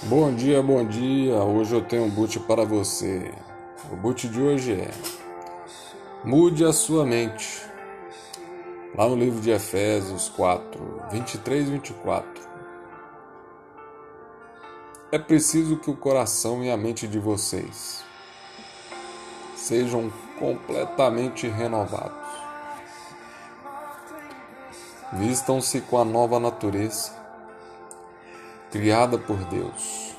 Bom dia, bom dia. Hoje eu tenho um boot para você. O boot de hoje é Mude a sua mente. Lá no livro de Efésios 4, 23 e 24. É preciso que o coração e a mente de vocês sejam completamente renovados. Vistam-se com a nova natureza criada por Deus,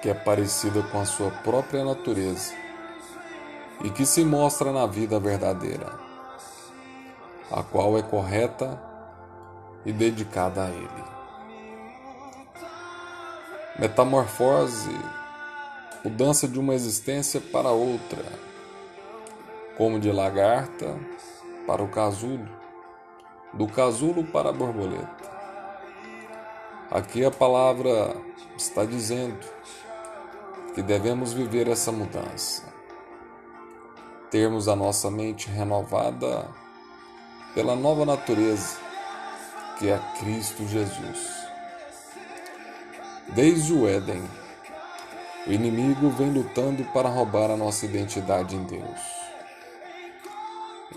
que é parecida com a sua própria natureza e que se mostra na vida verdadeira, a qual é correta e dedicada a Ele. Metamorfose, mudança de uma existência para outra, como de lagarta para o casulo, do casulo para a borboleta. Aqui a palavra está dizendo que devemos viver essa mudança, termos a nossa mente renovada pela nova natureza que é Cristo Jesus. Desde o Éden, o inimigo vem lutando para roubar a nossa identidade em Deus.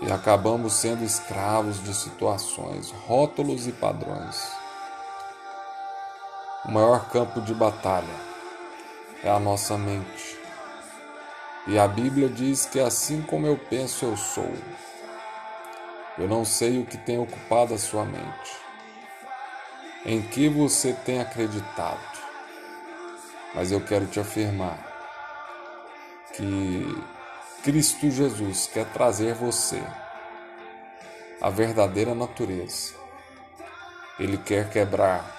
E acabamos sendo escravos de situações, rótulos e padrões o maior campo de batalha é a nossa mente. E a Bíblia diz que assim como eu penso, eu sou. Eu não sei o que tem ocupado a sua mente, em que você tem acreditado, mas eu quero te afirmar que Cristo Jesus quer trazer você a verdadeira natureza. Ele quer quebrar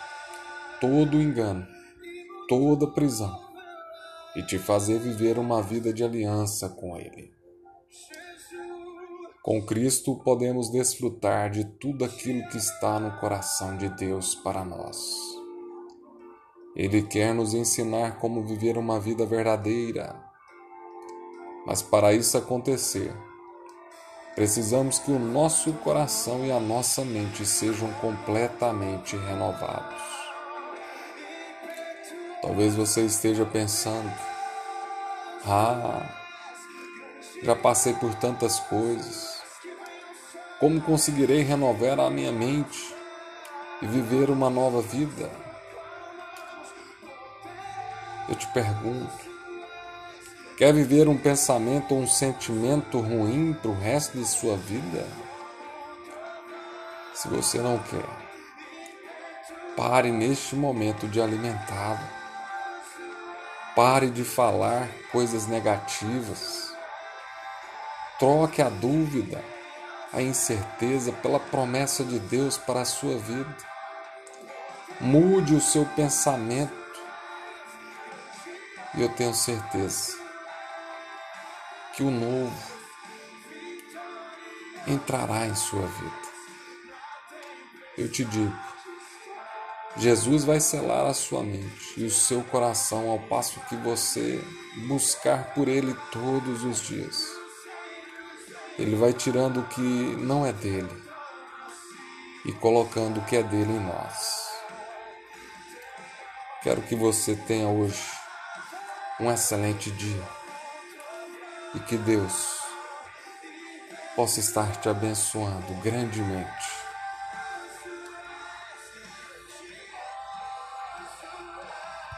todo engano, toda prisão e te fazer viver uma vida de aliança com Ele. Com Cristo podemos desfrutar de tudo aquilo que está no coração de Deus para nós. Ele quer nos ensinar como viver uma vida verdadeira. Mas para isso acontecer, precisamos que o nosso coração e a nossa mente sejam completamente renovados. Talvez você esteja pensando: ah, já passei por tantas coisas. Como conseguirei renovar a minha mente e viver uma nova vida? Eu te pergunto: quer viver um pensamento ou um sentimento ruim para o resto de sua vida? Se você não quer, pare neste momento de alimentá-lo Pare de falar coisas negativas. Troque a dúvida, a incerteza pela promessa de Deus para a sua vida. Mude o seu pensamento. E eu tenho certeza que o novo entrará em sua vida. Eu te digo, Jesus vai selar a sua mente e o seu coração ao passo que você buscar por Ele todos os dias. Ele vai tirando o que não é dele e colocando o que é dele em nós. Quero que você tenha hoje um excelente dia e que Deus possa estar te abençoando grandemente.